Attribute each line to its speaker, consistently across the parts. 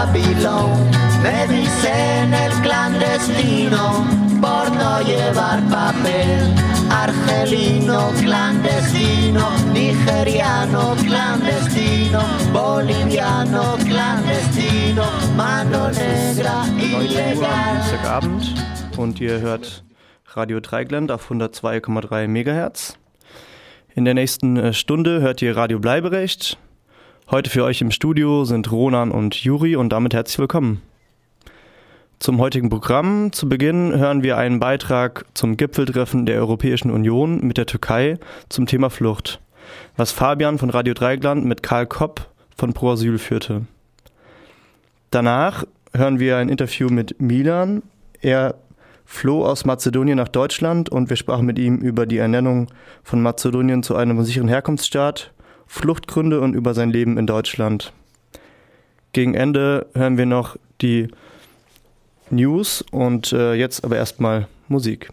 Speaker 1: Babilón. Me dicen el clandestino por no llevar papel. Argelino clandestino, nigeriano clandestino, boliviano clandestino, mano negra
Speaker 2: 9 Uhr am
Speaker 1: ilegal.
Speaker 2: Dienstagabend und ihr hört Radio Dreigland auf 102,3 MHz. In der nächsten äh, Stunde hört ihr Radio Bleiberecht. Heute für euch im Studio sind Ronan und Juri und damit herzlich willkommen. Zum heutigen Programm zu Beginn hören wir einen Beitrag zum Gipfeltreffen der Europäischen Union mit der Türkei zum Thema Flucht, was Fabian von Radio Dreigland mit Karl Kopp von Pro Asyl führte. Danach hören wir ein Interview mit Milan. Er floh aus Mazedonien nach Deutschland und wir sprachen mit ihm über die Ernennung von Mazedonien zu einem sicheren Herkunftsstaat, Fluchtgründe und über sein Leben in Deutschland. Gegen Ende hören wir noch die News und äh, jetzt aber erstmal Musik.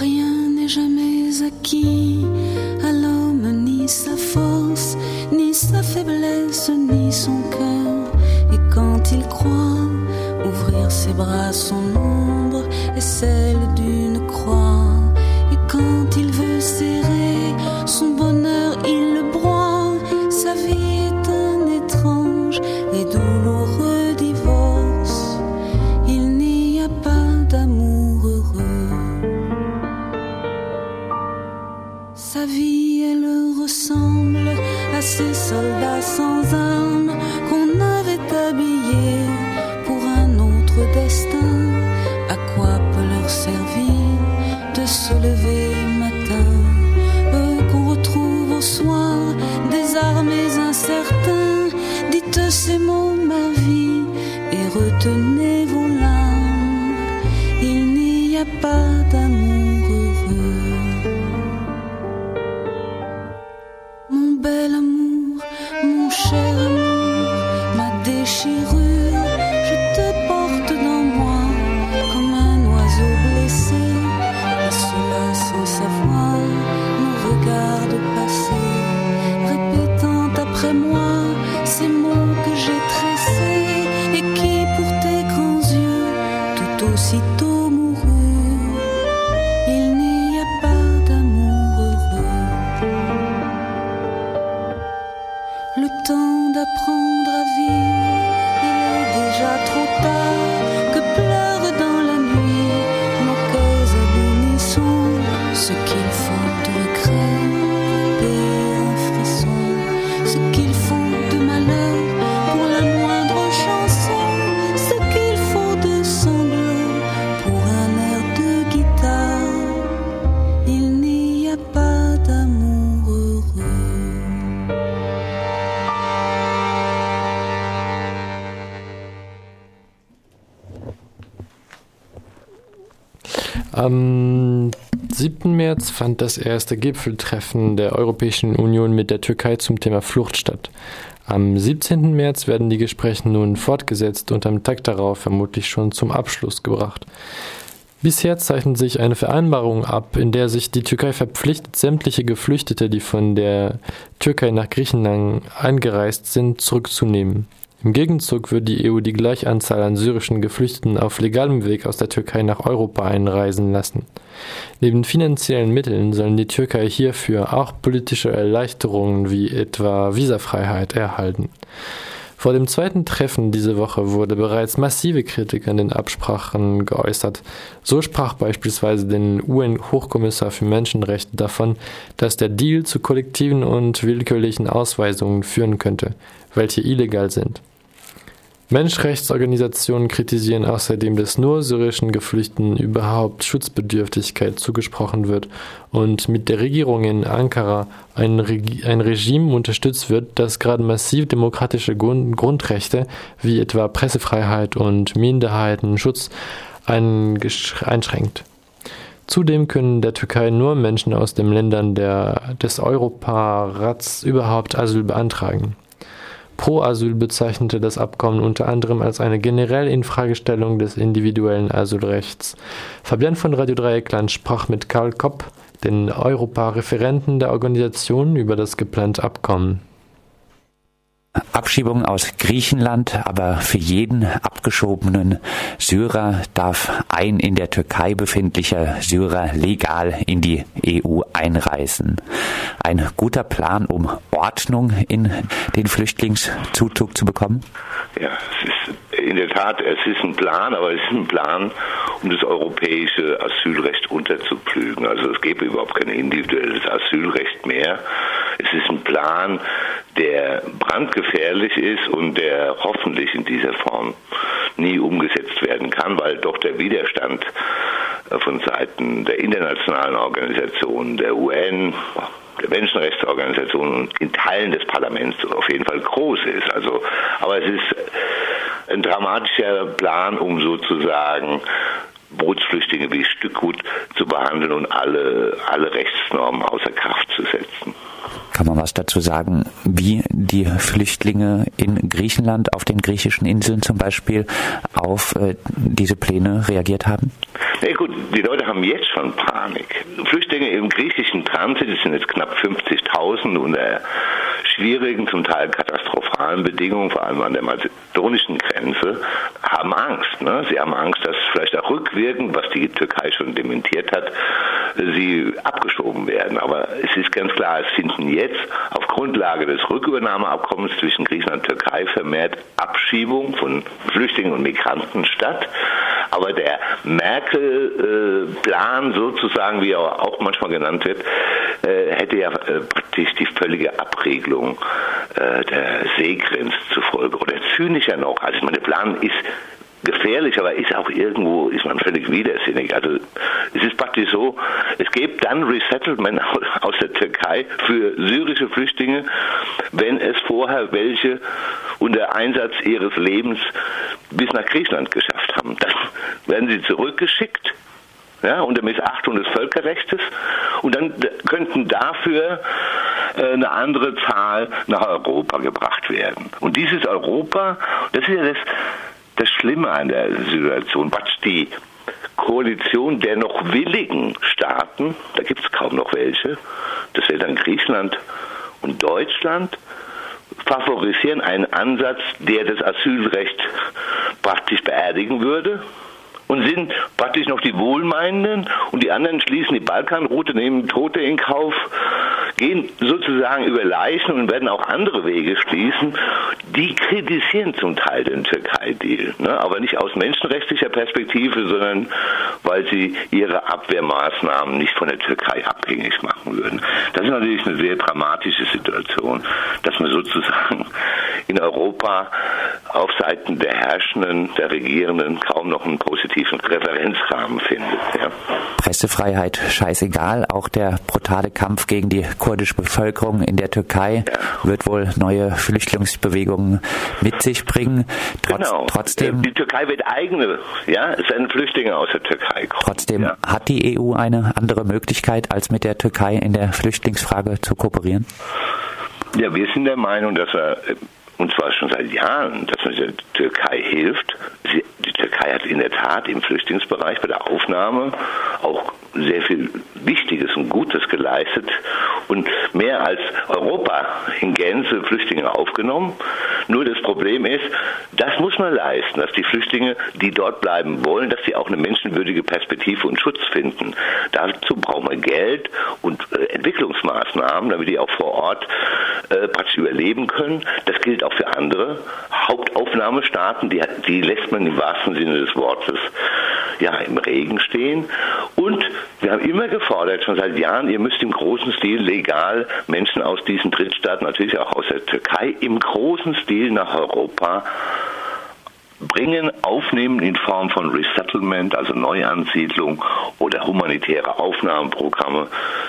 Speaker 3: Rien n'est jamais acquis à l'homme, ni sa force, ni sa faiblesse, ni son cœur. Et quand il croit ouvrir ses bras, son ombre est celle d'une croix. Et quand il veut serrer son bonheur, il le broie. Sa vie est un étrange et douloureux divorce. Il n'y a pas d'amour heureux. Sa vie, elle ressemble à ces soldats sans armes de se lever matin Eux qu'on retrouve au soir, désarmés, incertains. Dites ces mots, ma vie, et retenez vos larmes. Il n'y a pas d'amour
Speaker 4: fand das erste Gipfeltreffen der Europäischen Union mit der Türkei zum Thema Flucht statt. Am 17. März werden die Gespräche nun fortgesetzt und am Tag darauf vermutlich schon zum Abschluss gebracht. Bisher zeichnet sich eine Vereinbarung ab, in der sich die Türkei verpflichtet, sämtliche Geflüchtete, die von der Türkei nach Griechenland eingereist sind, zurückzunehmen. Im Gegenzug wird die EU die gleiche Anzahl an syrischen Geflüchteten auf legalem Weg aus der Türkei nach Europa einreisen lassen. Neben finanziellen Mitteln sollen die Türkei hierfür auch politische Erleichterungen wie etwa Visafreiheit erhalten. Vor dem zweiten Treffen diese Woche wurde bereits massive Kritik an den Absprachen geäußert. So sprach beispielsweise den UN-Hochkommissar für Menschenrechte davon, dass der Deal zu kollektiven und willkürlichen Ausweisungen führen könnte, welche illegal sind. Menschenrechtsorganisationen kritisieren außerdem, dass nur syrischen Geflüchteten überhaupt Schutzbedürftigkeit zugesprochen wird und mit der Regierung in Ankara ein, Reg ein Regime unterstützt wird, das gerade massiv demokratische Grund Grundrechte wie etwa Pressefreiheit und Minderheitenschutz einschränkt. Zudem können der Türkei nur Menschen aus den Ländern der, des Europarats überhaupt Asyl beantragen. Pro Asyl bezeichnete das Abkommen unter anderem als eine generelle Infragestellung des individuellen Asylrechts. Fabian von Radio Dreieckland sprach mit Karl Kopp, den Europa-Referenten der Organisation, über das geplante Abkommen.
Speaker 5: Abschiebung aus Griechenland, aber für jeden abgeschobenen Syrer darf ein in der Türkei befindlicher Syrer legal in die EU einreisen. Ein guter Plan, um Ordnung in den Flüchtlingszuzug zu bekommen?
Speaker 6: Ja, es ist in der Tat, es ist ein Plan, aber es ist ein Plan, um das europäische Asylrecht unterzupflügen. Also es gäbe überhaupt kein individuelles Asylrecht mehr. Es ist ein Plan, der brandgefährlich ist und der hoffentlich in dieser Form nie umgesetzt werden kann, weil doch der Widerstand äh, von Seiten der internationalen Organisationen, der UN, der Menschenrechtsorganisationen und in Teilen des Parlaments auf jeden Fall groß ist. Also, aber es ist ein dramatischer Plan, um sozusagen Bootsflüchtlinge wie Stückgut zu behandeln und alle, alle Rechtsnormen außer Kraft zu setzen.
Speaker 5: Kann man was dazu sagen, wie die Flüchtlinge in Griechenland, auf den griechischen Inseln zum Beispiel, auf äh, diese Pläne reagiert haben?
Speaker 6: Ja gut, die Leute haben jetzt schon Panik. Flüchtlinge im griechischen Transit, das sind jetzt knapp 50.000 unter schwierigen, zum Teil katastrophalen Bedingungen, vor allem an der mazedonischen Grenze, haben Angst. Ne? Sie haben Angst, dass vielleicht auch rückwirkend, was die Türkei schon dementiert hat, sie abgeschoben werden. Aber es ist ganz klar, es finden jetzt auf Grundlage des Rückübernahmeabkommens zwischen Griechenland und Türkei vermehrt Abschiebungen von Flüchtlingen und Migranten statt. Aber der Merkel-Plan sozusagen, wie er auch manchmal genannt wird, äh, hätte ja äh, praktisch die völlige Abregelung äh, der Seegrenze zufolge. Oder zynischer noch, also ich meine, der Plan ist gefährlich, aber ist auch irgendwo, ist man völlig widersinnig. Also es ist praktisch so, es gibt dann Resettlement aus der Türkei für syrische Flüchtlinge, wenn es vorher welche unter Einsatz ihres Lebens bis nach Griechenland geschafft haben. Dann werden sie zurückgeschickt ja, unter Missachtung des Völkerrechts und dann könnten dafür äh, eine andere Zahl nach Europa gebracht werden. Und dieses Europa, das ist ja das, das Schlimme an der Situation, was die Koalition der noch willigen Staaten, da gibt es kaum noch welche, das wäre dann Griechenland und Deutschland, favorisieren einen Ansatz, der das Asylrecht praktisch beerdigen würde und sind praktisch noch die Wohlmeinenden und die anderen schließen die Balkanroute, nehmen Tote in Kauf, gehen sozusagen über Leichen und werden auch andere Wege schließen. Die kritisieren zum Teil den Türkei-Deal, ne? aber nicht aus menschenrechtlicher Perspektive, sondern weil sie ihre Abwehrmaßnahmen nicht von der Türkei abhängig machen würden. Das ist natürlich eine sehr dramatische Situation, dass man sozusagen in Europa auf Seiten der Herrschenden, der Regierenden kaum noch einen positiven Referenzrahmen findet. Ja.
Speaker 5: Pressefreiheit scheißegal. Auch der brutale Kampf gegen die kurdische Bevölkerung in der Türkei ja. wird wohl neue Flüchtlingsbewegungen mit sich bringen.
Speaker 6: Trotz, genau. Trotzdem, die Türkei wird eigene, ja, es werden Flüchtlinge aus der Türkei kommen.
Speaker 5: Trotzdem ja. hat die EU eine andere Möglichkeit, als mit der Türkei in der Flüchtlingsfrage zu kooperieren?
Speaker 6: Ja, wir sind der Meinung, dass er und zwar schon seit Jahren, dass man der Türkei hilft. Sie, Türkei hat in der Tat im Flüchtlingsbereich bei der Aufnahme auch sehr viel Wichtiges und Gutes geleistet und mehr als Europa in Gänze Flüchtlinge aufgenommen. Nur das Problem ist, das muss man leisten, dass die Flüchtlinge, die dort bleiben wollen, dass sie auch eine menschenwürdige Perspektive und Schutz finden. Dazu braucht man Geld und äh, Entwicklungsmaßnahmen, damit die auch vor Ort äh, praktisch überleben können. Das gilt auch für andere Hauptaufnahmestaaten, die, die lässt man im wahrsten Sinne des Wortes ja, im Regen stehen. Und wir haben immer gefordert, schon seit Jahren, ihr müsst im großen Stil legal Menschen aus diesen Drittstaaten, natürlich auch aus der Türkei, im großen Stil nach Europa bringen, aufnehmen in Form von Resettlement, also Neuansiedlung oder humanitäre Aufnahmeprogramme.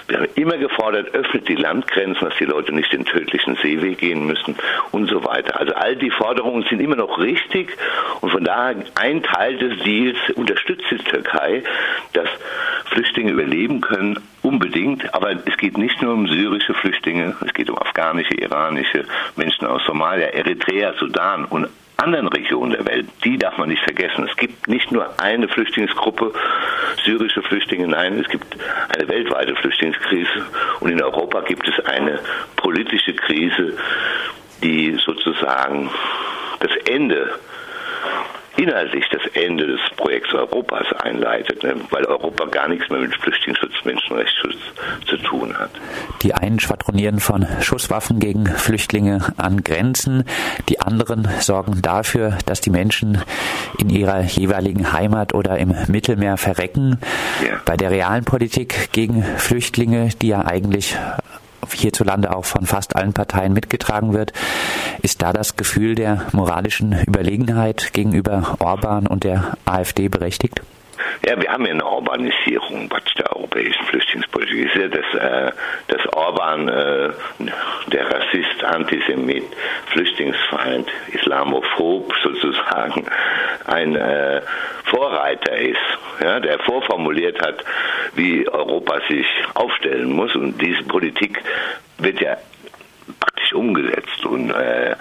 Speaker 6: Wir haben immer gefordert, öffnet die Landgrenzen, dass die Leute nicht den tödlichen Seeweg gehen müssen und so weiter. Also all die Forderungen sind immer noch richtig und von daher ein Teil des Deals unterstützt die Türkei, dass Flüchtlinge überleben können, unbedingt, aber es geht nicht nur um syrische Flüchtlinge, es geht um afghanische, iranische Menschen aus Somalia, Eritrea, Sudan und anderen Regionen der Welt, die darf man nicht vergessen. Es gibt nicht nur eine Flüchtlingsgruppe, syrische Flüchtlinge, nein, es gibt eine weltweite Flüchtlingskrise und in Europa gibt es eine politische Krise, die sozusagen das Ende inhaltlich das Ende des Projekts Europas einleitet, ne? weil Europa gar nichts mehr mit Flüchtlingsschutz, Menschenrechtsschutz zu tun hat.
Speaker 5: Die einen schwadronieren von Schusswaffen gegen Flüchtlinge an Grenzen, die anderen sorgen dafür, dass die Menschen in ihrer jeweiligen Heimat oder im Mittelmeer verrecken. Ja. Bei der realen Politik gegen Flüchtlinge, die ja eigentlich hierzulande auch von fast allen Parteien mitgetragen wird. Ist da das Gefühl der moralischen Überlegenheit gegenüber Orban und der AfD berechtigt?
Speaker 6: Ja, wir haben ja eine Urbanisierung der europäischen Flüchtlingspolitik. ist ja, dass, äh, dass Orban, äh, der Rassist, Antisemit, Flüchtlingsfeind, Islamophob sozusagen, ein äh, Vorreiter ist, ja, der vorformuliert hat, wie Europa sich aufstellen muss. Und diese Politik wird ja praktisch umgesetzt. Und, äh,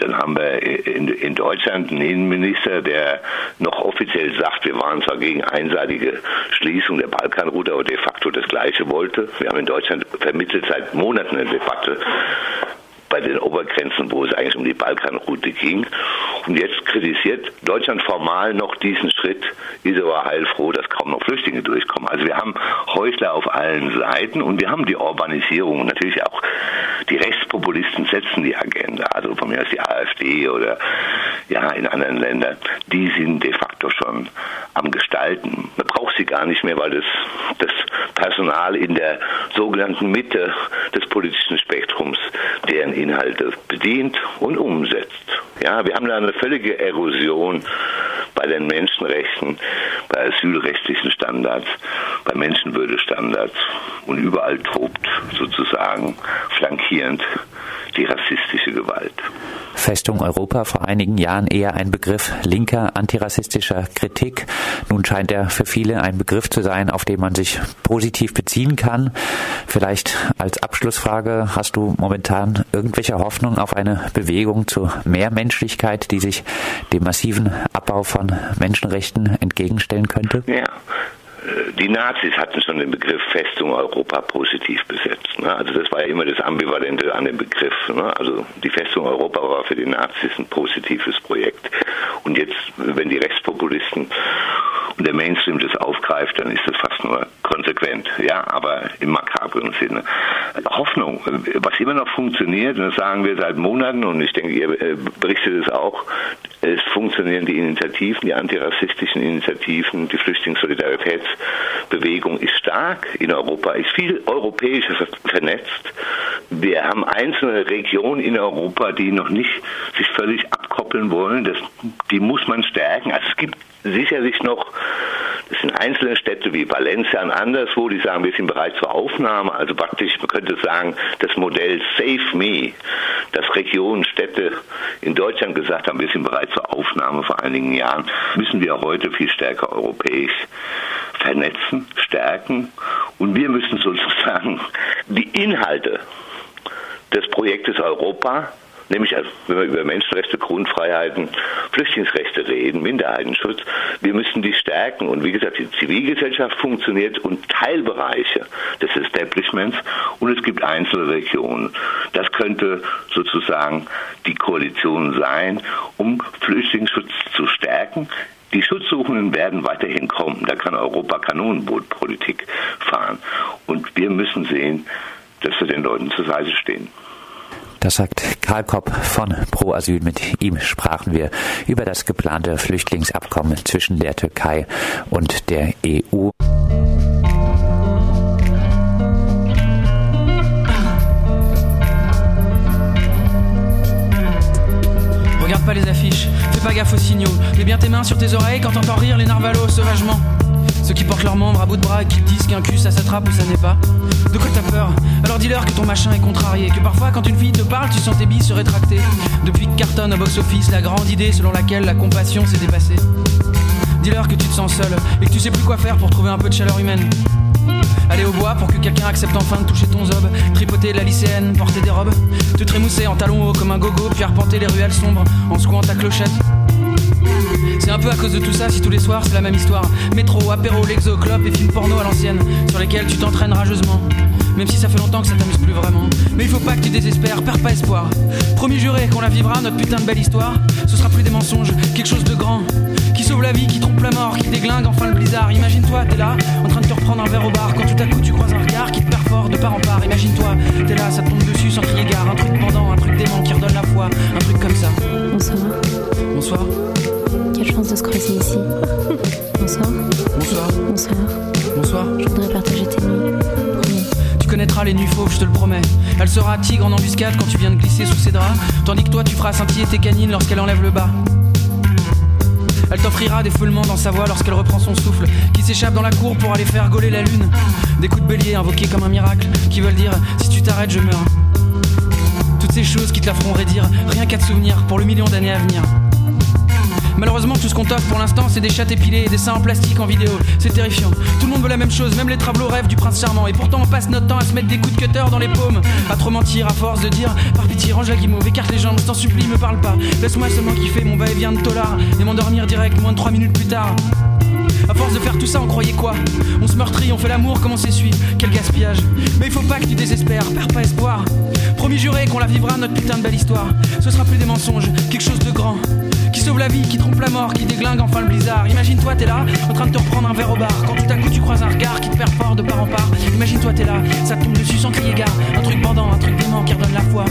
Speaker 6: dann haben wir in, in, Deutschland einen Innenminister, der noch offiziell sagt, wir waren zwar gegen einseitige Schließung der Balkanroute, aber de facto das Gleiche wollte. Wir haben in Deutschland vermittelt seit Monaten eine Debatte bei den Obergrenzen, wo es eigentlich um die Balkanroute ging. Und jetzt kritisiert Deutschland formal noch diesen Schritt, ist aber heilfroh, dass kaum noch Flüchtlinge durchkommen. Also wir haben Heuchler auf allen Seiten und wir haben die Urbanisierung und natürlich auch die Rechtspopulisten setzen die Agenda. Also von mir aus die AfD oder ja in anderen Ländern, die sind de facto schon am Gestalten. Man braucht sie gar nicht mehr, weil das, das Personal in der sogenannten Mitte des politischen Spektrums deren Inhalte bedient und umsetzt. Ja, wir haben da eine völlige Erosion bei den Menschenrechten, bei asylrechtlichen Standards, bei Menschenwürdestandards und überall tobt sozusagen flankierend die rassistische Gewalt.
Speaker 5: Festung Europa vor einigen Jahren eher ein Begriff linker antirassistischer Kritik. Nun scheint er für viele ein Begriff zu sein, auf den man sich positiv beziehen kann. Vielleicht als Abschlussfrage, hast du momentan irgendwelche Hoffnung auf eine Bewegung zu mehr Menschlichkeit, die sich dem massiven Abbau von Menschenrechten entgegenstellen könnte?
Speaker 6: Ja, die Nazis hatten schon den Begriff Festung Europa positiv besetzt. Ne? Also das war ja immer das Ambivalente an dem Begriff. Ne? Also die Festung Europa war für die Nazis ein positives Projekt. Und jetzt, wenn die Rechtspopulisten und der Mainstream das aufgreift, dann ist das fast nur konsequent. Ja, aber im makabren Sinne. Hoffnung, was immer noch funktioniert, und das sagen wir seit Monaten, und ich denke, ihr äh, berichtet es auch, es funktionieren die Initiativen, die antirassistischen Initiativen, die Flüchtlingssolidaritätsbewegung ist stark in Europa, ist viel europäischer vernetzt. Wir haben einzelne Regionen in Europa, die noch nicht sich völlig abkoppeln wollen. Das, die muss man stärken. Also es gibt sicherlich noch, das sind einzelne Städte wie Valencia und anderswo, die sagen, wir sind bereit zur Aufnahme. Also praktisch, man könnte sagen, das Modell Save Me, das Regionen, Städte in Deutschland gesagt haben, wir sind bereit zur Aufnahme vor einigen Jahren, müssen wir heute viel stärker europäisch vernetzen, stärken. Und wir müssen sozusagen die Inhalte des Projektes Europa nämlich also, wenn wir über Menschenrechte, Grundfreiheiten, Flüchtlingsrechte reden, Minderheitenschutz, wir müssen die stärken. Und wie gesagt, die Zivilgesellschaft funktioniert und Teilbereiche des Establishments und es gibt einzelne Regionen. Das könnte sozusagen die Koalition sein, um Flüchtlingsschutz zu stärken. Die Schutzsuchenden werden weiterhin kommen. Da kann Europa Kanonenbootpolitik fahren. Und wir müssen sehen, dass wir den Leuten zur Seite stehen.
Speaker 5: Das sagt Karl Kopp von Pro Asyl. Mit ihm sprachen wir über das geplante Flüchtlingsabkommen zwischen der Türkei und der EU.
Speaker 7: Regarde pas les affiches, fais pas gaffe aux signaux. Mets bien tes mains sur tes oreilles quand t'entends rire les narvalos sauvagement. Ceux qui portent leurs membres à bout de bras et qui disent qu'un cul ça s'attrape ou ça n'est pas. De quoi t'as peur Alors dis-leur que ton machin est contrarié, que parfois quand une fille te parle, tu sens tes billes se rétracter. Depuis que cartonne au box-office la grande idée selon laquelle la compassion s'est dépassée. Dis-leur que tu te sens seul et que tu sais plus quoi faire pour trouver un peu de chaleur humaine. Aller au bois pour que quelqu'un accepte enfin de toucher ton zob. Tripoter la lycéenne, porter des robes. Te trémousser en talons hauts comme un gogo, puis arpenter les ruelles sombres en secouant ta clochette. C'est un peu à cause de tout ça si tous les soirs c'est la même histoire. Métro, apéro, l'exo, clope et films porno à l'ancienne, sur lesquels tu t'entraînes rageusement. Même si ça fait longtemps que ça t'amuse plus vraiment. Mais il faut pas que tu désespères, perds pas espoir. Promis juré qu'on la vivra, notre putain de belle histoire. Ce sera plus des mensonges, quelque chose de grand. Qui sauve la vie, qui trompe la mort, qui déglingue enfin le blizzard. Imagine-toi, t'es là, en train de te reprendre un verre au bar. Quand tout à coup tu croises un regard qui te perd fort de part en part. Imagine-toi, t'es là, ça te tombe dessus sans crier gare. Un truc pendant, un truc dément qui redonne la foi. Un truc comme ça.
Speaker 8: Bonsoir.
Speaker 7: Bonsoir.
Speaker 8: Quelle chance de se croiser ici. Bonsoir.
Speaker 7: Bonsoir.
Speaker 8: Bonsoir.
Speaker 7: Bonsoir.
Speaker 8: Je voudrais partager tes nuits.
Speaker 7: Connaîtras les nuits fauves, je te le promets. Elle sera tigre en embuscade quand tu viens de glisser sous ses draps, tandis que toi tu feras scintiller tes canines lorsqu'elle enlève le bas. Elle t'offrira des foulements dans sa voix lorsqu'elle reprend son souffle, qui s'échappe dans la cour pour aller faire gauler la lune. Des coups de bélier invoqués comme un miracle, qui veulent dire si tu t'arrêtes, je meurs. Toutes ces choses qui te la feront raidir, rien qu'à te souvenir pour le million d'années à venir. Malheureusement, tout ce qu'on t'offre pour l'instant, c'est des chattes épilées et des seins en plastique en vidéo. C'est terrifiant. Tout le monde veut la même chose, même les travelots rêvent du prince charmant. Et pourtant, on passe notre temps à se mettre des coups de cutter dans les paumes. À trop mentir, à force de dire Par pitié, range la guimauve, écarte les jambes, je t'en supplie, me parle pas. Laisse-moi seulement kiffer mon va-et-vient de tolard et m'endormir direct moins de 3 minutes plus tard. À force de faire tout ça, on croyait quoi? On se meurtrit, on fait l'amour comme on s'essuie. Quel gaspillage. Mais il faut pas que tu désespères, perds pas espoir. Promis juré qu'on la vivra, notre putain de belle histoire. Ce sera plus des mensonges, quelque chose de grand. Qui sauve la vie, qui trompe la mort, qui déglingue enfin le blizzard. Imagine-toi, t'es là, en train de te reprendre un verre au bar. Quand tout à coup tu croises un regard qui te perd fort de part en part. Imagine-toi, t'es là, ça te tombe dessus sans crier gare. Un truc bandant, un truc dément qui redonne la foi.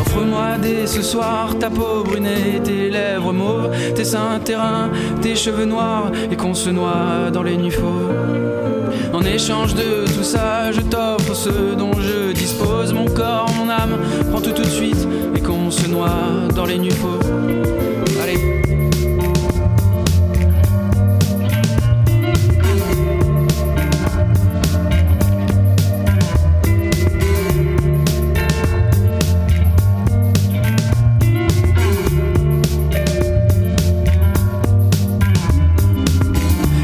Speaker 7: Offre-moi dès ce soir ta peau brunée, tes lèvres mauves, tes seins terrains, tes cheveux noirs, et qu'on se noie dans les nuits. En échange de tout ça, je t'offre ce dont je dispose, mon corps, mon âme, prends tout tout de suite, se noie dans les nuits. Allez.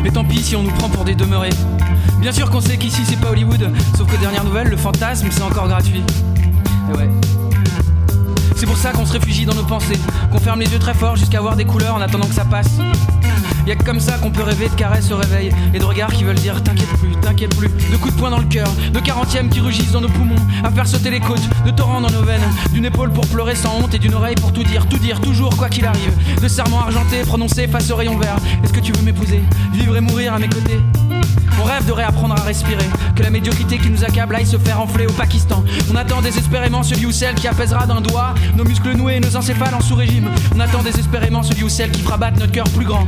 Speaker 7: Et tant pis si on nous prend pour des demeurés. Bien sûr qu'on sait qu'ici c'est pas Hollywood, sauf que dernière nouvelle, le fantasme c'est encore gratuit. Et ouais. C'est pour ça qu'on se réfugie dans nos pensées, qu'on ferme les yeux très fort jusqu'à voir des couleurs en attendant que ça passe. Y'a que comme ça qu'on peut rêver de caresses au réveil et de regards qui veulent dire t'inquiète plus, t'inquiète plus, de coups de poing dans le cœur, de quarantièmes qui rugissent dans nos poumons, à faire sauter les côtes, de torrents dans nos veines, d'une épaule pour pleurer sans honte et d'une oreille pour tout dire, tout dire, toujours quoi qu'il arrive, de serments argentés prononcés face au rayon vert. Est-ce que tu veux m'épouser, vivre et mourir à mes côtés? On rêve de réapprendre à respirer, que la médiocrité qui nous accable aille se faire enfler au Pakistan. On attend désespérément celui ou celle qui apaisera d'un doigt nos muscles noués et nos encéphales en sous-régime. On attend désespérément celui ou celle qui fera battre notre cœur plus grand.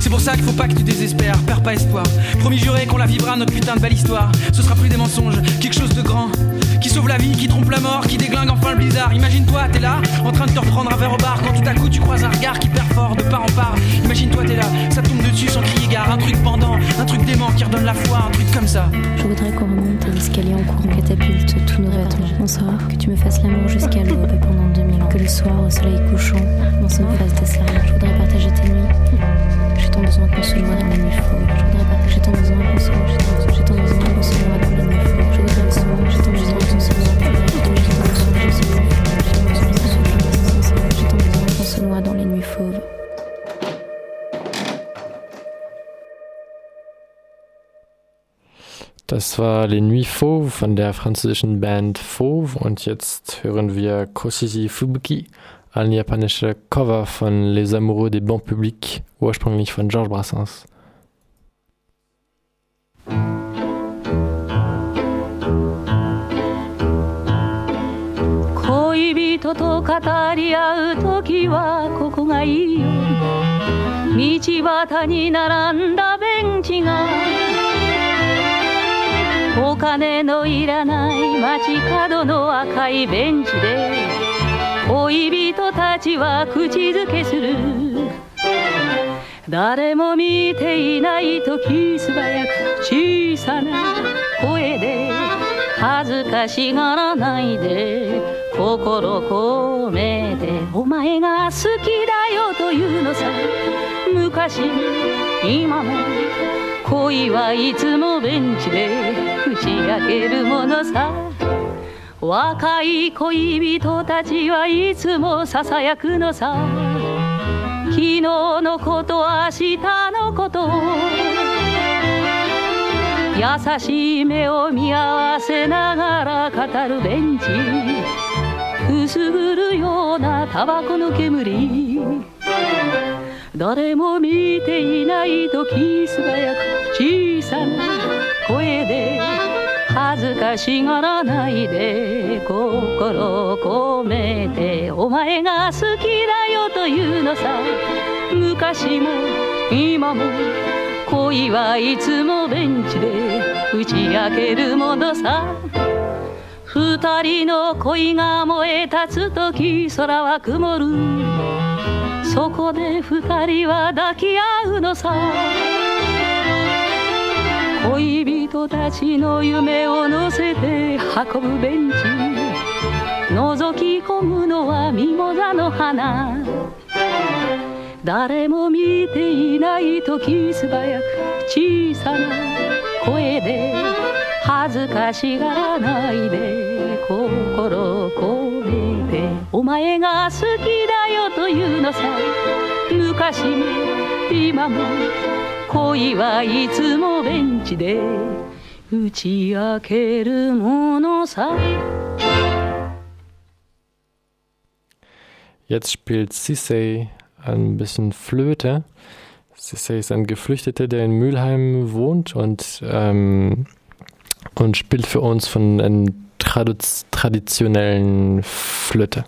Speaker 7: C'est pour ça qu'il faut pas que tu désespères, perds pas espoir. Promis juré qu'on la vivra, notre putain de belle histoire. Ce sera plus des mensonges, quelque chose de grand. Qui sauve la vie, qui trompe la mort, qui déglingue enfin le blizzard. Imagine-toi, t'es là, train de te reprendre un verre au bar quand tout à coup tu croises un regard qui perd fort de part en part. Imagine-toi, t'es là, ça tombe dessus sans crier gare. Un truc pendant, un truc dément qui redonne la foi, un truc comme ça.
Speaker 8: Je voudrais qu'on remonte à l'escalier en courant catapulte tous nos vêtements. Bonsoir, que tu me fasses l'amour jusqu'à l'aube pendant 2000 ans. Que le soir, au soleil couchant, on se fasse des slams. Je voudrais partager tes nuits. J'ai tant besoin qu'on se voit dans la nuit fauve. Je voudrais partager tant besoin qu'on se voit.
Speaker 4: Das war Les Nuits Fauves von der französischen Band Fauve und jetzt hören wir Koshishi Fubuki, ein japanischer Cover von Les Amoureux des Bancs Publics, ursprünglich von Georges Brassens.
Speaker 9: 恋人と語り合う時はここがいいよ道端に並んだベンチが お金のいらない街角の赤いベンチで恋人たちは口づけする。誰も見ていない時素早く小さな声で恥ずかしがらないで心込めてお前が好きだよというのさ。昔も今も恋はいつもベンチで打ち明けるものさ。若い恋人たちはいつもささやくのさ。昨日のこと明日のこと。優しい目を見合わせながら語るベンチ。薄ぐるようなタバコの煙。誰も見ていない時素早く小さな声で恥ずかしがらないで心を込めてお前が好きだよというのさ。昔も今も恋はいつもベンチで打ち明けるものさ。二人の恋が燃え立つ時空は曇る。そこで二人は抱き合うのさ。恋人たちの夢を乗せて運ぶベンチ。覗き込むのはミモザの花。誰も見ていない時素早く小さな声で恥ずかしがらないで。心込めてお前が好きだよというのさ昔も今も恋はいつもベンチで打ち明けるものさ
Speaker 4: Jetzt spielt Sisei ein bisschen Flöte. Sisei ist ein Geflüchteter, der in Mülheim wohnt und, ähm, und spielt für uns von einer traditionellen Flöte.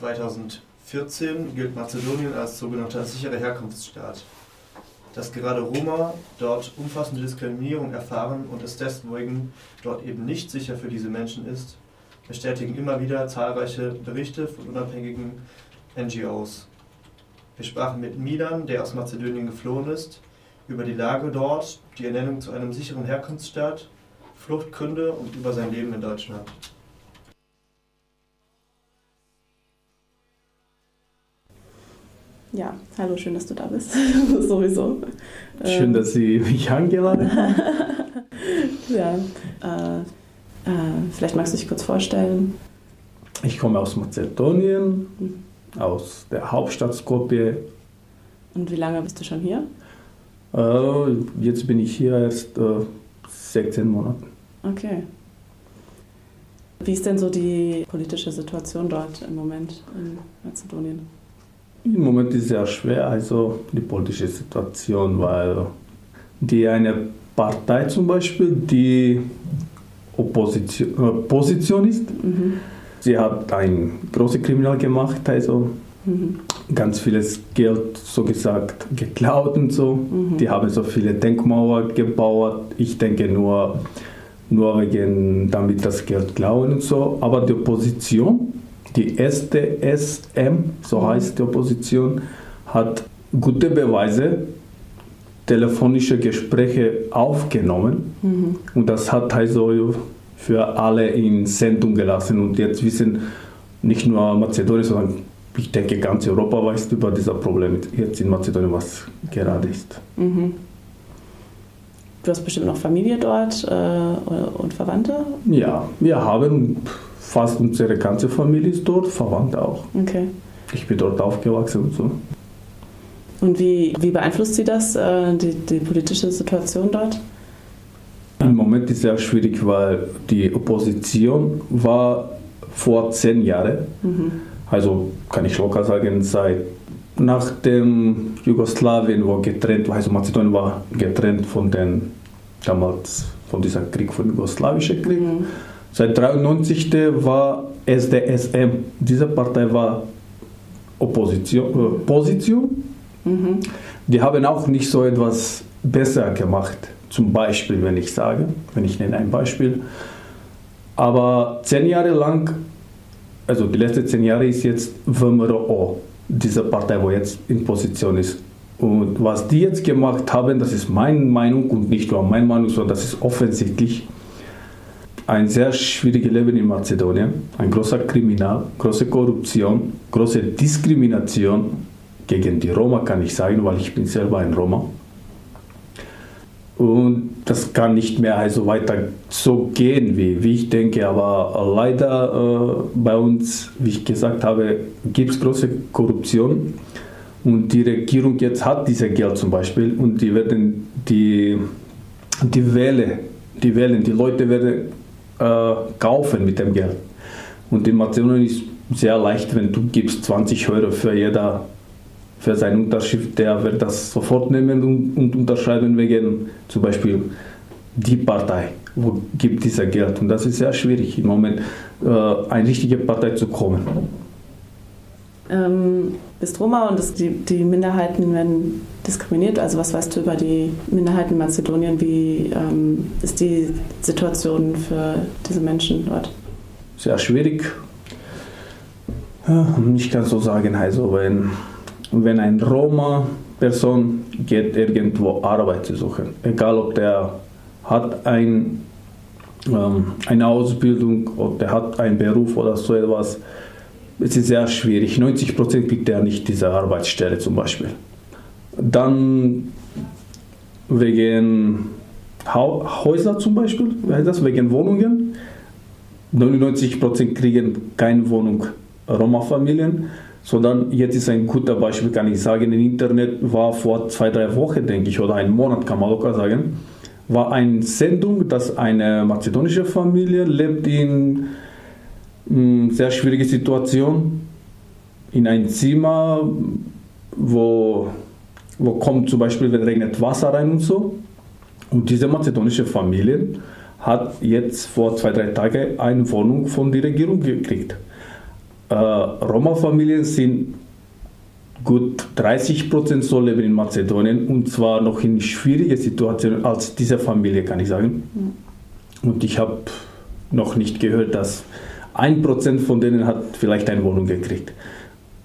Speaker 2: 2014 gilt Mazedonien als sogenannter sicherer Herkunftsstaat. Dass gerade Roma dort umfassende Diskriminierung erfahren und es deswegen dort eben nicht sicher für diese Menschen ist, bestätigen immer wieder zahlreiche Berichte von unabhängigen NGOs. Wir sprachen mit Milan, der aus Mazedonien geflohen ist, über die Lage dort, die Ernennung zu einem sicheren Herkunftsstaat, Fluchtgründe und über sein Leben in Deutschland.
Speaker 10: Ja, hallo, schön, dass du da bist. Sowieso.
Speaker 11: Schön, ähm, dass Sie mich eingeladen haben.
Speaker 10: ja, äh, äh, vielleicht magst du dich kurz vorstellen.
Speaker 11: Ich komme aus Mazedonien, mhm. aus der Hauptstadt Skopje.
Speaker 10: Und wie lange bist du schon hier?
Speaker 11: Äh, jetzt bin ich hier erst äh, 16 Monate.
Speaker 10: Okay. Wie ist denn so die politische Situation dort im Moment in Mazedonien?
Speaker 11: Im Moment ist es sehr schwer, also die politische Situation, weil die eine Partei zum Beispiel, die Opposition, äh, Position ist, mhm. sie hat ein großes Kriminal gemacht, also mhm. ganz vieles Geld so gesagt geklaut und so. Mhm. Die haben so viele Denkmauer gebaut. Ich denke nur, nur wegen damit das Geld klauen und so. Aber die Opposition die SDSM, so heißt die Opposition, hat gute Beweise, telefonische Gespräche aufgenommen mhm. und das hat also für alle in Sendung gelassen und jetzt wissen nicht nur Mazedonien, sondern ich denke ganz Europa weiß über dieses Problem jetzt in Mazedonien, was gerade ist. Mhm.
Speaker 10: Du hast bestimmt noch Familie dort äh, und Verwandte?
Speaker 11: Ja, wir haben fast unsere ganze Familie ist dort, Verwandte auch.
Speaker 10: Okay.
Speaker 11: Ich bin dort aufgewachsen und so.
Speaker 10: Und wie, wie beeinflusst Sie das, äh, die, die politische Situation dort?
Speaker 11: Im Moment ist es sehr schwierig, weil die Opposition war vor zehn Jahren, mhm. also kann ich locker sagen, seit nach dem Jugoslawien war getrennt, also Mazedonien war getrennt von den damals von diesem Krieg, von jugoslawischen Krieg. Mhm. Seit 1993 war SDSM, diese Partei war Opposition, äh, Position. Mhm. Die haben auch nicht so etwas besser gemacht. Zum Beispiel, wenn ich sage, wenn ich nenne ein Beispiel. Aber zehn Jahre lang, also die letzten zehn Jahre ist jetzt VMRO, diese Partei, wo jetzt in Position ist. Und was die jetzt gemacht haben, das ist meine Meinung und nicht nur meine Meinung, sondern das ist offensichtlich ein sehr schwieriges Leben in Mazedonien, ein großer Kriminal, große Korruption, große Diskrimination gegen die Roma, kann ich sagen, weil ich bin selber ein Roma. Und das kann nicht mehr also weiter so gehen, wie, wie ich denke. Aber leider äh, bei uns, wie ich gesagt habe, gibt es große Korruption. Und die Regierung jetzt hat dieses Geld zum Beispiel und die werden die, die Wähler, die die Leute werden äh, kaufen mit dem Geld. Und in Mazedonien ist sehr leicht, wenn du gibst 20 Euro für jeder für seine Unterschrift, der wird das sofort nehmen und, und unterschreiben wegen zum Beispiel die Partei, wo gibt dieser Geld. Und das ist sehr schwierig im Moment, äh, eine richtige Partei zu kommen.
Speaker 10: Ähm, bist Roma und das, die, die Minderheiten werden diskriminiert. Also was weißt du über die Minderheiten in Mazedonien? Wie ähm, ist die Situation für diese Menschen dort?
Speaker 11: Sehr schwierig. Ich kann so sagen, also wenn, wenn ein Roma-Person geht irgendwo Arbeit zu suchen, egal ob der hat ein, ähm, eine Ausbildung oder der hat einen Beruf oder so etwas, es ist sehr schwierig. 90 Prozent kriegt er nicht diese Arbeitsstelle zum Beispiel. Dann wegen Häuser zum Beispiel, das, wegen Wohnungen. 99 Prozent kriegen keine Wohnung. Roma-Familien, sondern jetzt ist ein guter Beispiel, kann ich sagen, im Internet war vor zwei, drei Wochen, denke ich, oder einen Monat, kann man locker sagen, war eine Sendung, dass eine mazedonische Familie lebt in sehr schwierige Situation in ein Zimmer, wo, wo kommt zum Beispiel, wenn regnet Wasser rein und so. Und diese mazedonische Familie hat jetzt vor zwei, drei Tagen eine Wohnung von der Regierung gekriegt. äh, Roma-Familien sind gut 30 Prozent so leben in Mazedonien und zwar noch in schwieriger Situation als diese Familie, kann ich sagen. Mhm. Und ich habe noch nicht gehört, dass ein Prozent von denen hat vielleicht eine Wohnung gekriegt.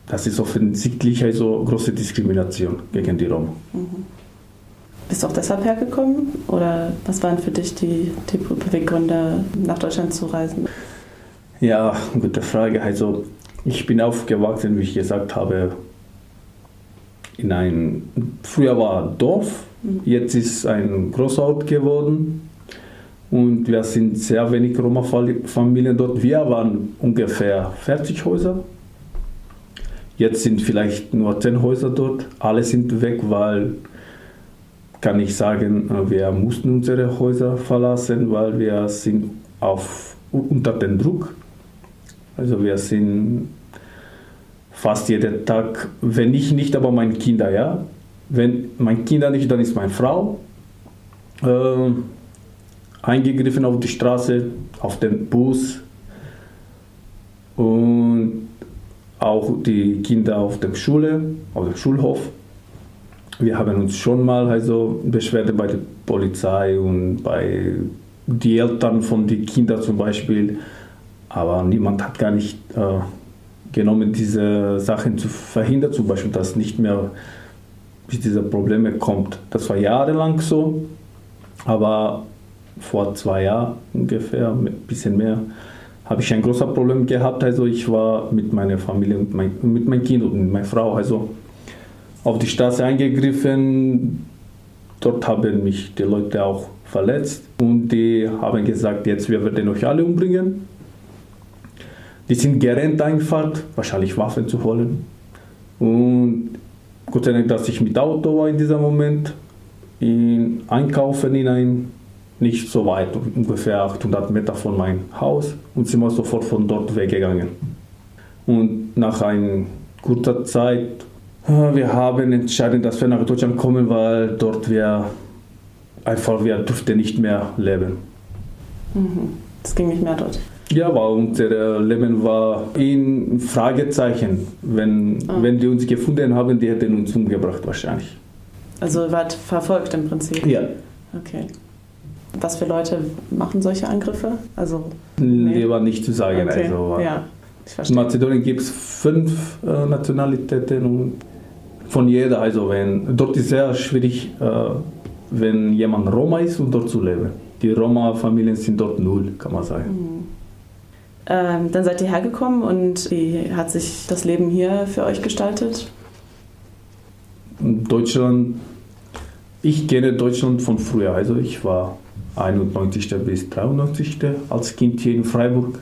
Speaker 11: Das ist offensichtlich also große Diskrimination gegen die Roma. Mhm.
Speaker 10: Bist du auch deshalb hergekommen oder was waren für dich die, die Beweggründe, nach Deutschland zu reisen?
Speaker 11: Ja, gute Frage. Also ich bin aufgewachsen, wie ich gesagt habe, in einem, früher war Dorf, mhm. jetzt ist ein Großort geworden und wir sind sehr wenig Roma-Familien dort. Wir waren ungefähr 40 Häuser. Jetzt sind vielleicht nur 10 Häuser dort. Alle sind weg, weil, kann ich sagen, wir mussten unsere Häuser verlassen, weil wir sind auf, unter dem Druck. Also wir sind fast jeden Tag, wenn ich nicht, aber meine Kinder, ja. Wenn meine Kinder nicht, dann ist meine Frau. Äh, eingegriffen auf die Straße, auf den Bus und auch die Kinder auf der Schule, auf dem Schulhof. Wir haben uns schon mal also Beschwerde bei der Polizei und bei den Eltern von den Kindern zum Beispiel, aber niemand hat gar nicht äh, genommen, diese Sachen zu verhindern, zum Beispiel, dass nicht mehr bis diese Probleme kommt. Das war jahrelang so, aber vor zwei Jahren ungefähr, ein bisschen mehr, habe ich ein großes Problem gehabt. Also ich war mit meiner Familie und mein, mit meinem Kind und mit meiner Frau also auf die Straße eingegriffen. Dort haben mich die Leute auch verletzt und die haben gesagt, jetzt wir werden euch alle umbringen. Die sind gerannt einfach, wahrscheinlich Waffen zu holen. Und Gott sei Dank, dass ich mit Auto war in diesem Moment, in einkaufen in ein nicht so weit, ungefähr 800 Meter von meinem Haus und sind wir sofort von dort weggegangen. Und nach einer kurzer Zeit, äh, wir haben entschieden, dass wir nach Deutschland kommen, weil dort wir einfach, wir durften nicht mehr leben.
Speaker 10: Mhm. Das ging nicht mehr dort.
Speaker 11: Ja, weil unser Leben war in Fragezeichen. Wenn, ah. wenn die uns gefunden haben, die hätten uns umgebracht wahrscheinlich.
Speaker 10: Also wart verfolgt im Prinzip?
Speaker 11: Ja.
Speaker 10: Okay. Was für Leute machen solche Angriffe? Also,
Speaker 11: nee. Lieber nicht zu sagen. Okay. Also,
Speaker 10: ja,
Speaker 11: in Mazedonien gibt es fünf äh, Nationalitäten und von jeder. Also wenn, dort ist es sehr schwierig, äh, wenn jemand Roma ist und dort zu leben. Die Roma-Familien sind dort null, kann man sagen.
Speaker 10: Mhm. Ähm, dann seid ihr hergekommen und wie hat sich das Leben hier für euch gestaltet?
Speaker 11: Deutschland, ich kenne Deutschland von früher. Also ich war 91. bis 93. als Kind hier in Freiburg.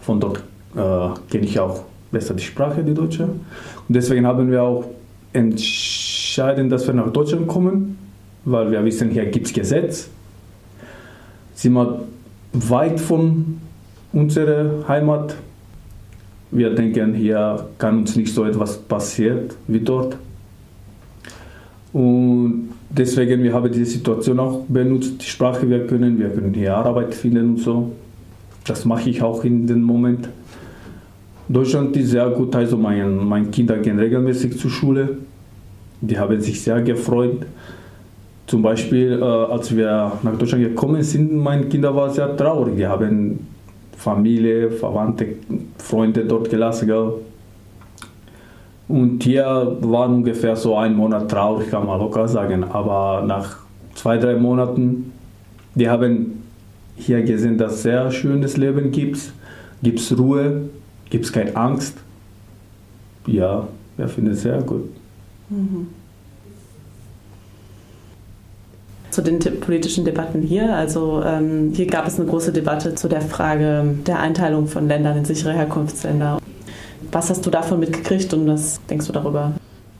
Speaker 11: Von dort äh, kenne ich auch besser die Sprache, die Deutsche. Und deswegen haben wir auch entschieden, dass wir nach Deutschland kommen, weil wir wissen, hier gibt es Gesetz. Sind wir weit von unserer Heimat. Wir denken, hier kann uns nicht so etwas passieren wie dort. Und deswegen, wir haben diese Situation auch benutzt, die Sprache wir können, wir können hier Arbeit finden und so. Das mache ich auch in dem Moment. Deutschland ist sehr gut, also meine, meine Kinder gehen regelmäßig zur Schule. Die haben sich sehr gefreut. Zum Beispiel, äh, als wir nach Deutschland gekommen sind, meine Kinder waren sehr traurig. Die haben Familie, Verwandte, Freunde dort gelassen. Und hier war ungefähr so ein Monat traurig, kann man locker sagen. Aber nach zwei, drei Monaten, die haben hier gesehen, dass es sehr schönes Leben gibt. Gibt es Ruhe, gibt es keine Angst. Ja, wir finden es sehr gut. Mhm.
Speaker 10: Zu den politischen Debatten hier. Also ähm, hier gab es eine große Debatte zu der Frage der Einteilung von Ländern in sichere Herkunftsländer. Was hast du davon mitgekriegt und was denkst du darüber?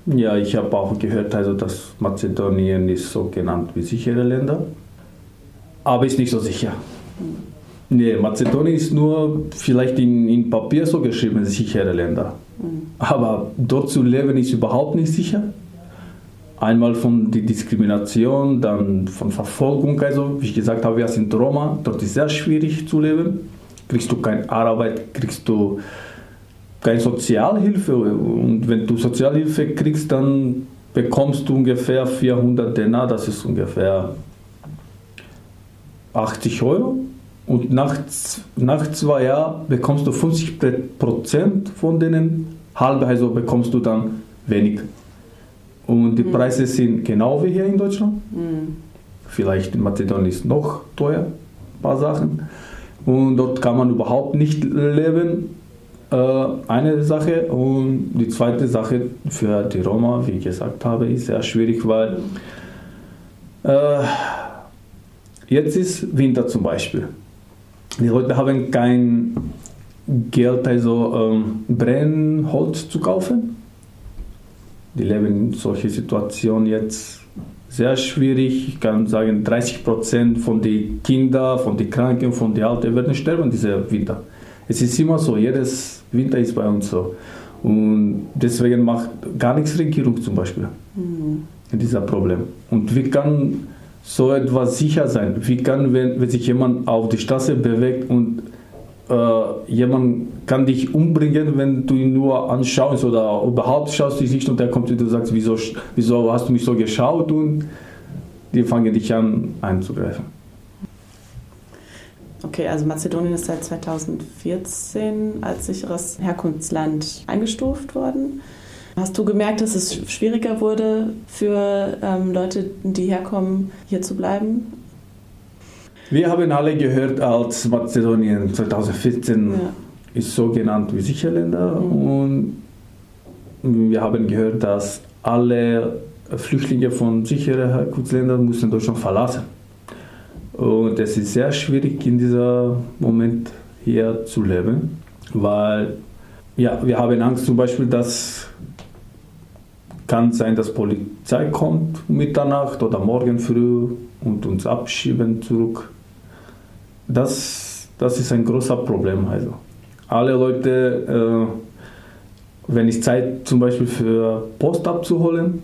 Speaker 11: Ja, ich habe auch gehört, also dass Mazedonien ist so genannt wie sichere Länder, aber ist nicht so sicher. Nee, Mazedonien ist nur vielleicht in, in Papier so geschrieben, sichere Länder. Mhm. Aber dort zu leben ist überhaupt nicht sicher. Einmal von der Diskrimination, dann von Verfolgung. Also, wie ich gesagt habe, wir sind Roma, dort ist es sehr schwierig zu leben. Kriegst du keine Arbeit, kriegst du keine Sozialhilfe und wenn du Sozialhilfe kriegst, dann bekommst du ungefähr 400 Denar, das ist ungefähr 80 Euro. Und nach, nach zwei Jahren bekommst du 50 Prozent von denen, halbe, also bekommst du dann wenig. Und die mhm. Preise sind genau wie hier in Deutschland. Mhm. Vielleicht in Mazedonien ist noch teuer, ein paar Sachen. Und dort kann man überhaupt nicht leben. Äh, eine Sache. Und die zweite Sache für die Roma, wie ich gesagt habe, ist sehr schwierig, weil äh, jetzt ist Winter zum Beispiel. Die Leute haben kein Geld, also ähm, Brennholz zu kaufen. Die leben in solchen Situationen jetzt sehr schwierig. Ich kann sagen, 30 Prozent von den Kindern, von den Kranken, von den Alten werden sterben dieser Winter. Es ist immer so, jedes Winter ist bei uns so. Und deswegen macht gar nichts Regierung zum Beispiel mhm. in dieser Problem. Und wie kann so etwas sicher sein? Wie kann, wenn, wenn sich jemand auf die Straße bewegt und äh, jemand kann dich umbringen, wenn du ihn nur anschaust oder überhaupt schaust dich nicht und der kommt und du sagst, wieso, wieso hast du mich so geschaut und die fangen dich an einzugreifen.
Speaker 10: Okay, also Mazedonien ist seit 2014 als sicheres Herkunftsland eingestuft worden. Hast du gemerkt, dass es schwieriger wurde für ähm, Leute, die herkommen, hier zu bleiben?
Speaker 11: Wir haben alle gehört, als Mazedonien 2014 ja. ist so genannt wie Sicherländer mhm. und wir haben gehört, dass alle Flüchtlinge von sicheren Herkunftsländern mussten Deutschland verlassen. Und es ist sehr schwierig in diesem Moment hier zu leben, weil ja, wir haben Angst zum Beispiel, dass kann sein, dass Polizei kommt Mitternacht oder morgen früh und uns abschieben zurück. Das, das ist ein großes Problem. Also. Alle Leute, äh, wenn es Zeit zum Beispiel für Post abzuholen,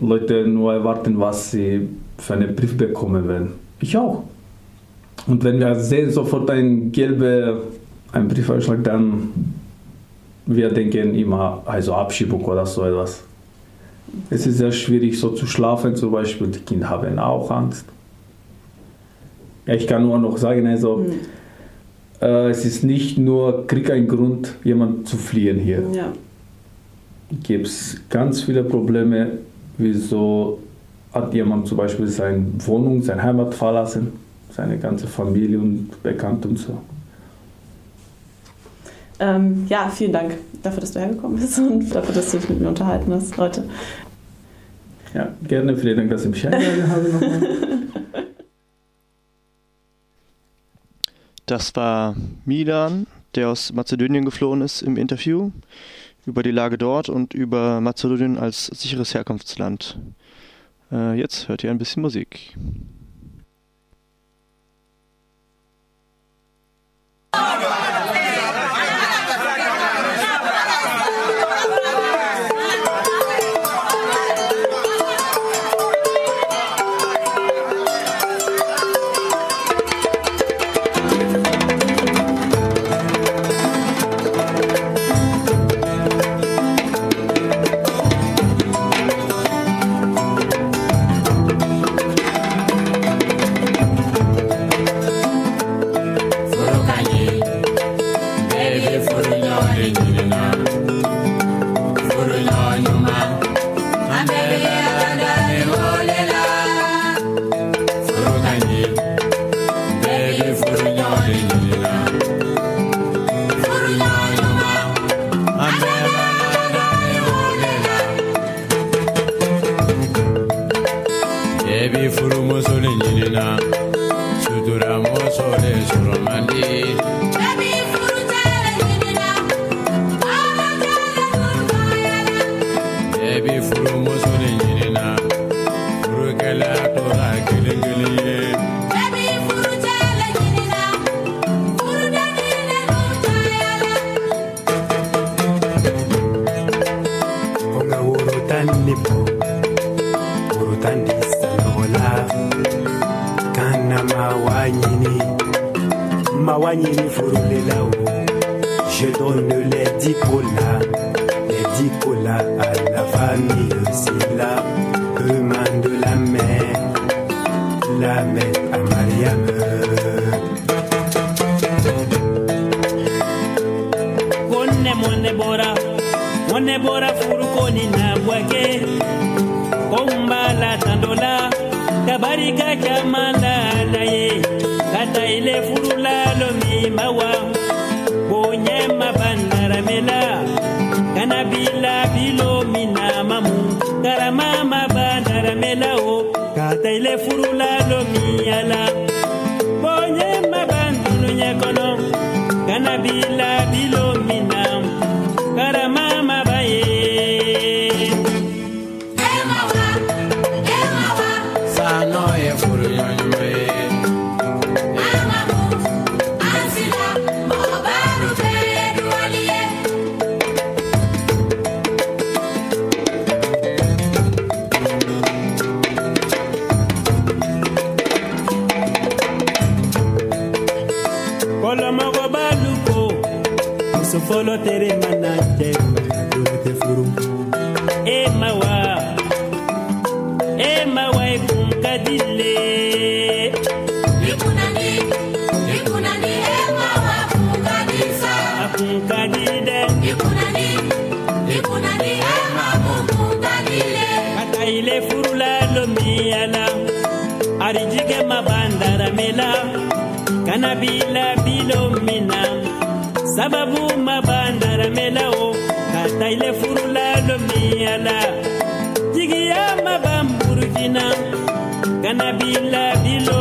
Speaker 11: Leute nur erwarten, was sie für einen Brief bekommen werden. Ich auch. Und wenn wir sehen sofort einen gelben ein Briefeinschlag, dann wir denken immer, also Abschiebung oder so etwas. Es ist sehr schwierig, so zu schlafen zum Beispiel. Die Kinder haben auch Angst. Ich kann nur noch sagen, also, mhm. äh, es ist nicht nur Krieg ein Grund, jemanden zu fliehen hier. Ja. Gibt es ganz viele Probleme, wieso hat jemand zum Beispiel seine Wohnung, seine Heimat verlassen, seine ganze Familie und Bekannte und so.
Speaker 10: Ähm, ja, vielen Dank dafür, dass du hergekommen bist und dafür, dass du dich mit mir unterhalten hast heute.
Speaker 11: Ja, gerne. Vielen Dank, dass ich mich eingeladen habe nochmal.
Speaker 2: Das war Milan, der aus Mazedonien geflohen ist, im Interview über die Lage dort und über Mazedonien als sicheres Herkunftsland. Äh, jetzt hört ihr ein bisschen Musik.
Speaker 12: Alright. nabila
Speaker 13: tere mana teru dore te furu e mawa e mawa e kum
Speaker 14: kadile ikunani ikunani e
Speaker 13: mawa kum kadisa akum kadide ikunani ikunani e mawa kum kadile ata ile furula lo miala arijige mabandara mela. Kana bila bilo sababu Naile furula lomiyala Jigiya mabam burkina Kana bila bilo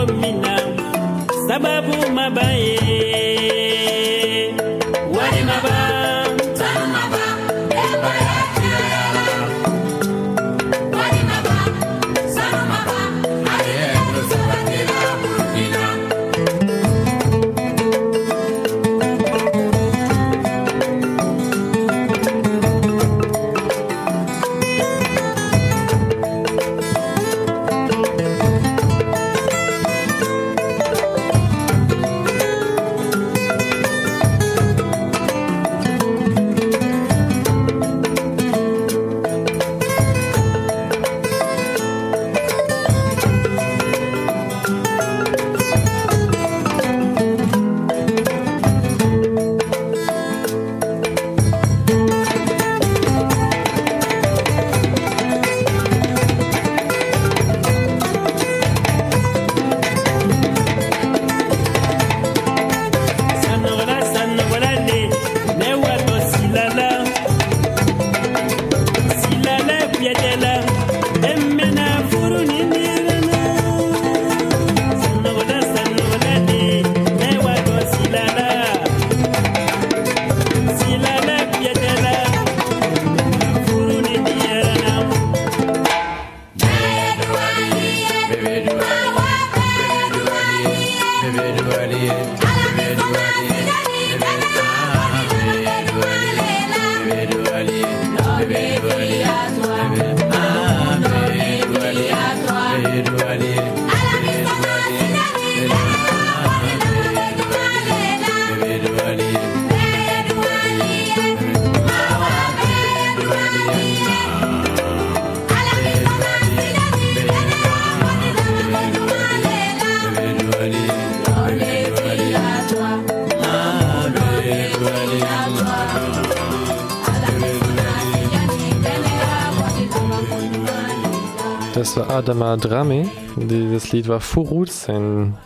Speaker 4: Adama Drame. Dieses Lied war Furuz, ein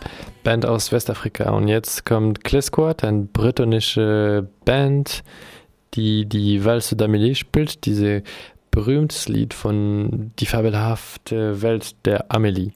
Speaker 4: Band aus Westafrika. Und jetzt kommt Klesquad, eine britische Band, die die Valse d'Amélie spielt. Dieses berühmtes Lied von Die fabelhafte Welt der Amelie.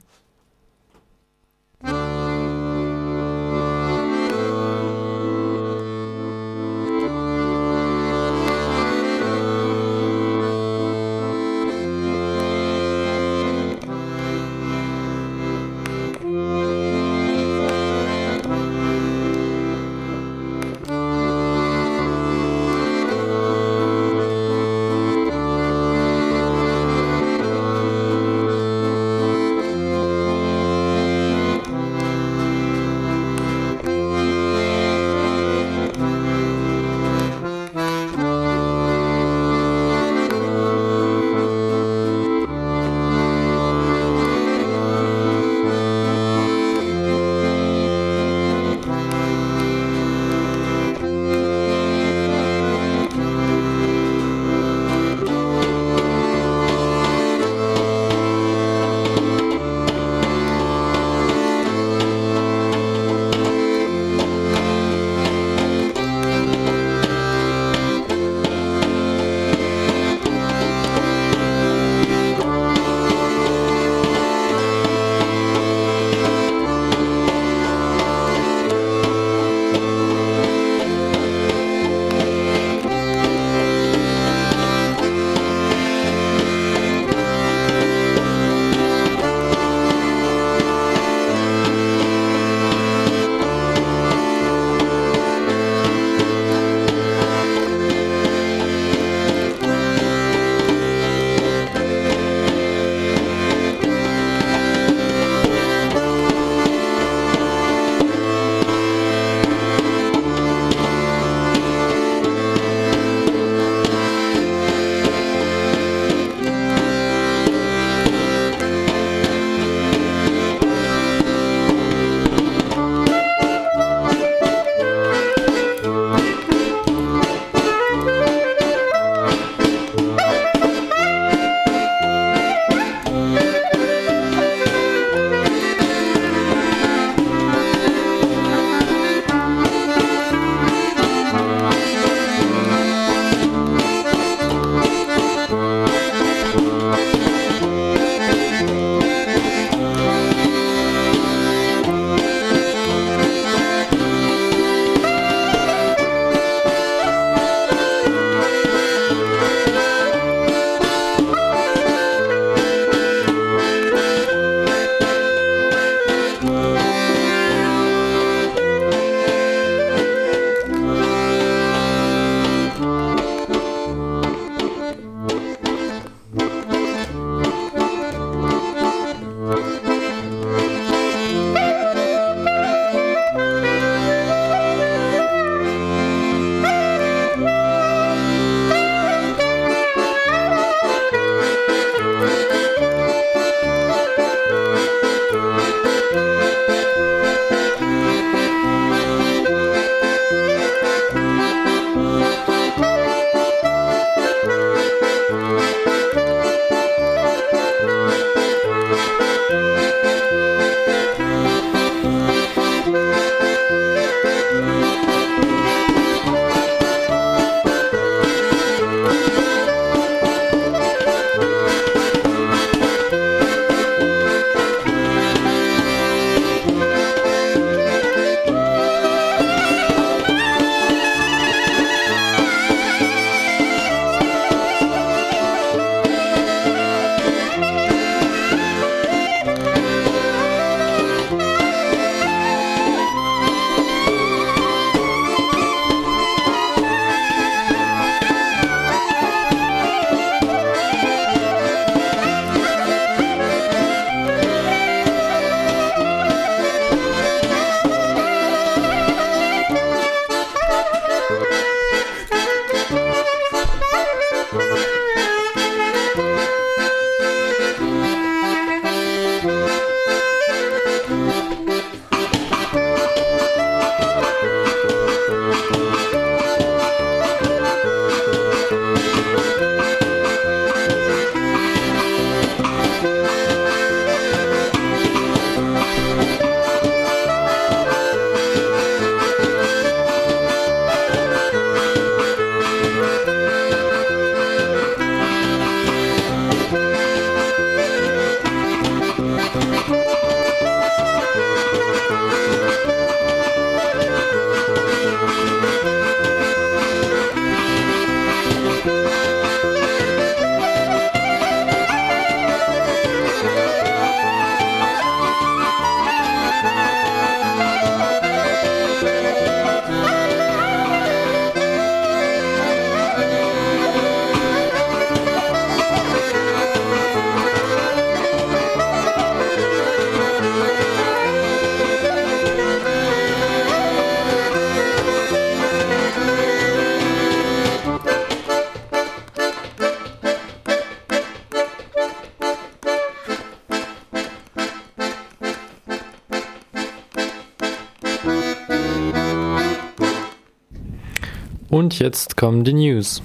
Speaker 4: Und jetzt kommen die News.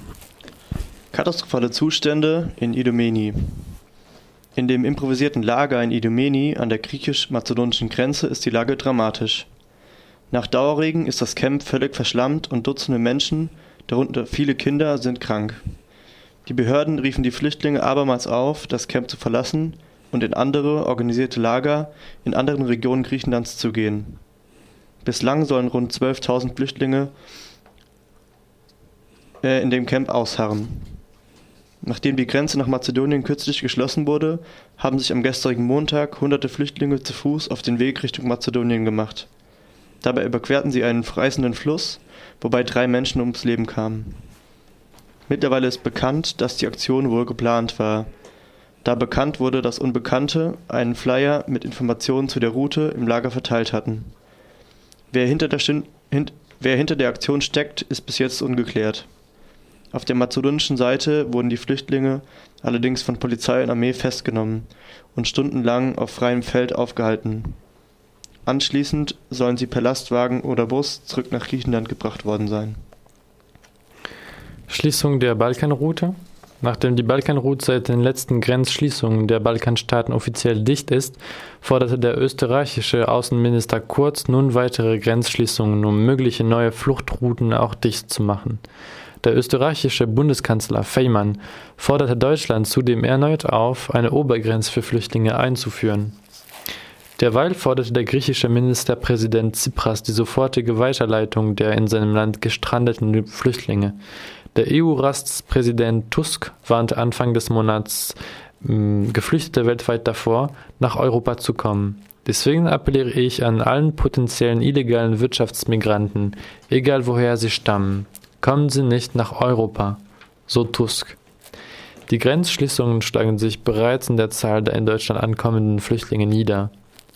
Speaker 2: Katastrophale Zustände in Idomeni. In dem improvisierten Lager in Idomeni an der griechisch-mazedonischen Grenze ist die Lage dramatisch. Nach Dauerregen ist das Camp völlig verschlammt und Dutzende Menschen, darunter viele Kinder, sind krank. Die Behörden riefen die Flüchtlinge abermals auf, das Camp zu verlassen und in andere organisierte Lager in anderen Regionen Griechenlands zu gehen. Bislang sollen rund 12.000 Flüchtlinge äh, in dem Camp ausharren. Nachdem die Grenze nach Mazedonien kürzlich geschlossen wurde, haben sich am gestrigen Montag hunderte Flüchtlinge zu Fuß auf den Weg Richtung Mazedonien gemacht. Dabei überquerten sie einen reißenden Fluss, wobei drei Menschen ums Leben kamen. Mittlerweile ist bekannt, dass die Aktion wohl geplant war. Da bekannt wurde, dass Unbekannte einen Flyer mit Informationen zu der Route im Lager verteilt hatten. Wer hinter der, hin wer hinter der Aktion steckt, ist bis jetzt ungeklärt. Auf der mazedonischen Seite wurden die Flüchtlinge allerdings von Polizei und Armee festgenommen und stundenlang auf freiem Feld aufgehalten. Anschließend sollen sie per Lastwagen oder Bus zurück nach Griechenland gebracht worden sein.
Speaker 4: Schließung der Balkanroute. Nachdem die Balkanroute seit den letzten Grenzschließungen der Balkanstaaten offiziell dicht ist, forderte der österreichische Außenminister Kurz nun weitere Grenzschließungen, um mögliche neue Fluchtrouten auch dicht zu machen. Der österreichische Bundeskanzler Feymann forderte Deutschland zudem erneut auf, eine Obergrenze für Flüchtlinge einzuführen. Derweil forderte der griechische Ministerpräsident Tsipras die sofortige Weiterleitung der in seinem Land gestrandeten Flüchtlinge. Der EU-Ratspräsident Tusk warnte Anfang des Monats mh, Geflüchtete weltweit davor, nach Europa zu kommen. Deswegen appelliere ich an allen potenziellen illegalen Wirtschaftsmigranten, egal woher sie stammen, Kommen Sie nicht nach Europa, so Tusk. Die Grenzschließungen schlagen sich bereits in der Zahl der in Deutschland ankommenden Flüchtlinge nieder.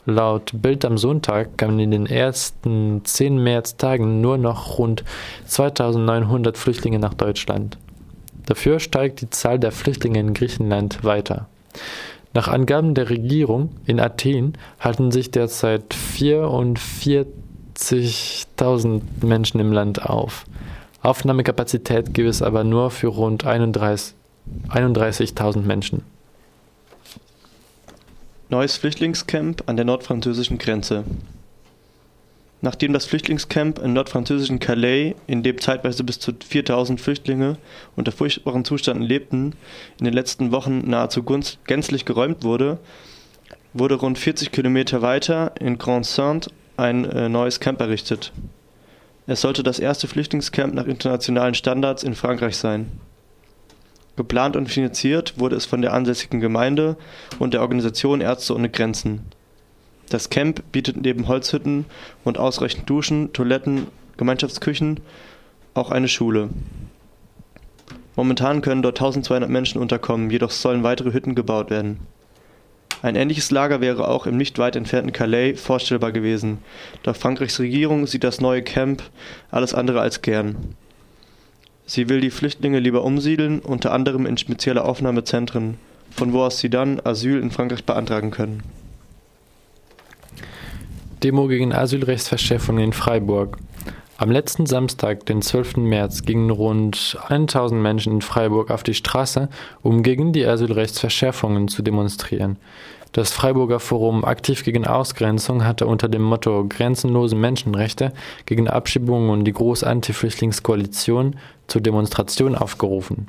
Speaker 4: Laut Bild am Sonntag kamen in den ersten zehn Märztagen nur noch rund 2900 Flüchtlinge nach Deutschland. Dafür steigt die Zahl der Flüchtlinge in Griechenland weiter. Nach Angaben der Regierung in Athen halten sich derzeit 44.000 Menschen im Land auf. Aufnahmekapazität gibt es aber nur für rund 31.000 31 Menschen.
Speaker 2: Neues Flüchtlingscamp an der nordfranzösischen Grenze. Nachdem das Flüchtlingscamp im nordfranzösischen Calais, in dem zeitweise bis zu 4000 Flüchtlinge unter furchtbaren Zuständen lebten, in den letzten Wochen nahezu gänzlich geräumt wurde, wurde rund 40 Kilometer weiter in Grand Saint ein äh, neues Camp errichtet. Es sollte das erste Flüchtlingscamp nach internationalen Standards in Frankreich sein. Geplant und finanziert wurde es von der ansässigen Gemeinde und der Organisation Ärzte ohne Grenzen. Das Camp bietet neben Holzhütten und ausreichend Duschen, Toiletten, Gemeinschaftsküchen auch eine Schule. Momentan können dort 1200 Menschen unterkommen, jedoch sollen weitere Hütten gebaut werden. Ein ähnliches Lager wäre auch im nicht weit entfernten Calais vorstellbar gewesen, doch Frankreichs Regierung sieht das neue Camp alles andere als gern. Sie will die Flüchtlinge lieber umsiedeln, unter anderem in spezielle Aufnahmezentren, von wo aus sie dann Asyl in Frankreich beantragen können.
Speaker 4: Demo gegen Asylrechtsverschärfung in Freiburg. Am letzten Samstag, den 12. März, gingen rund 1000 Menschen in Freiburg auf die Straße, um gegen die Asylrechtsverschärfungen zu demonstrieren. Das Freiburger Forum Aktiv gegen Ausgrenzung hatte unter dem Motto Grenzenlose Menschenrechte gegen Abschiebungen und die Große Antiflüchtlingskoalition zur Demonstration aufgerufen.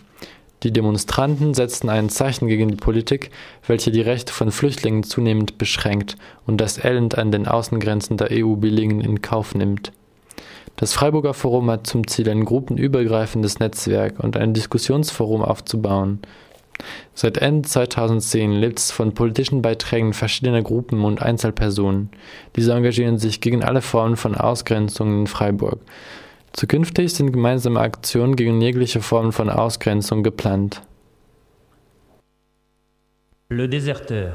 Speaker 4: Die Demonstranten setzten ein Zeichen gegen die Politik, welche die Rechte von Flüchtlingen zunehmend beschränkt und das Elend an den Außengrenzen der EU billigen in Kauf nimmt. Das Freiburger Forum hat zum Ziel, ein gruppenübergreifendes Netzwerk und ein Diskussionsforum aufzubauen. Seit Ende 2010 lebt es von politischen Beiträgen verschiedener Gruppen und Einzelpersonen. Diese engagieren sich gegen alle Formen von Ausgrenzung in Freiburg. Zukünftig sind gemeinsame Aktionen gegen jegliche Formen von Ausgrenzung geplant.
Speaker 15: Le Déserteur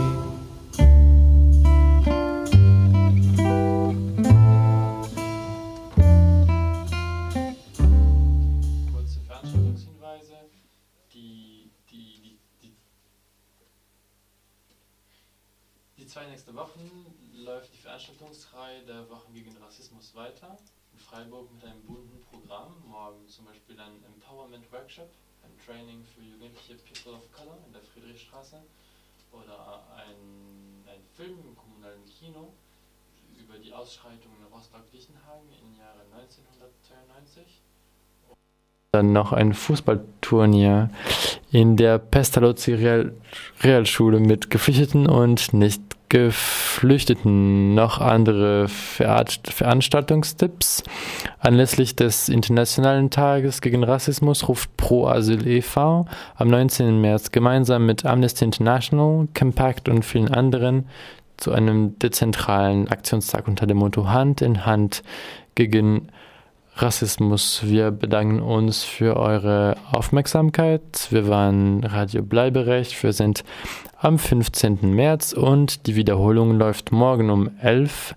Speaker 4: Nächste Wochen läuft die Veranstaltungsreihe der Wochen gegen Rassismus weiter. In Freiburg mit einem bunten Programm. Morgen zum Beispiel ein Empowerment Workshop, ein Training für jugendliche People of Color in der Friedrichstraße oder ein, ein Film im kommunalen Kino über die Ausschreitungen in Rostock-Lichtenhagen im Jahre 1992 dann noch ein Fußballturnier in der Pestalozzi Real Realschule mit Geflüchteten und nicht Geflüchteten noch andere Veranstaltungstipps. Anlässlich des Internationalen Tages gegen Rassismus ruft Pro Asyl e.V. am 19. März gemeinsam mit Amnesty International, Compact und vielen anderen zu einem dezentralen Aktionstag unter dem Motto Hand in Hand gegen Rassismus. Wir bedanken uns für eure Aufmerksamkeit. Wir waren Radio Bleiberecht. Wir sind am 15. März und die Wiederholung läuft morgen um 11.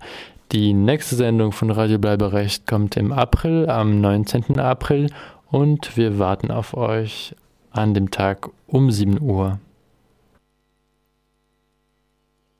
Speaker 4: Die nächste Sendung von Radio Bleiberecht kommt im April, am 19. April und wir warten auf euch an dem Tag um 7 Uhr.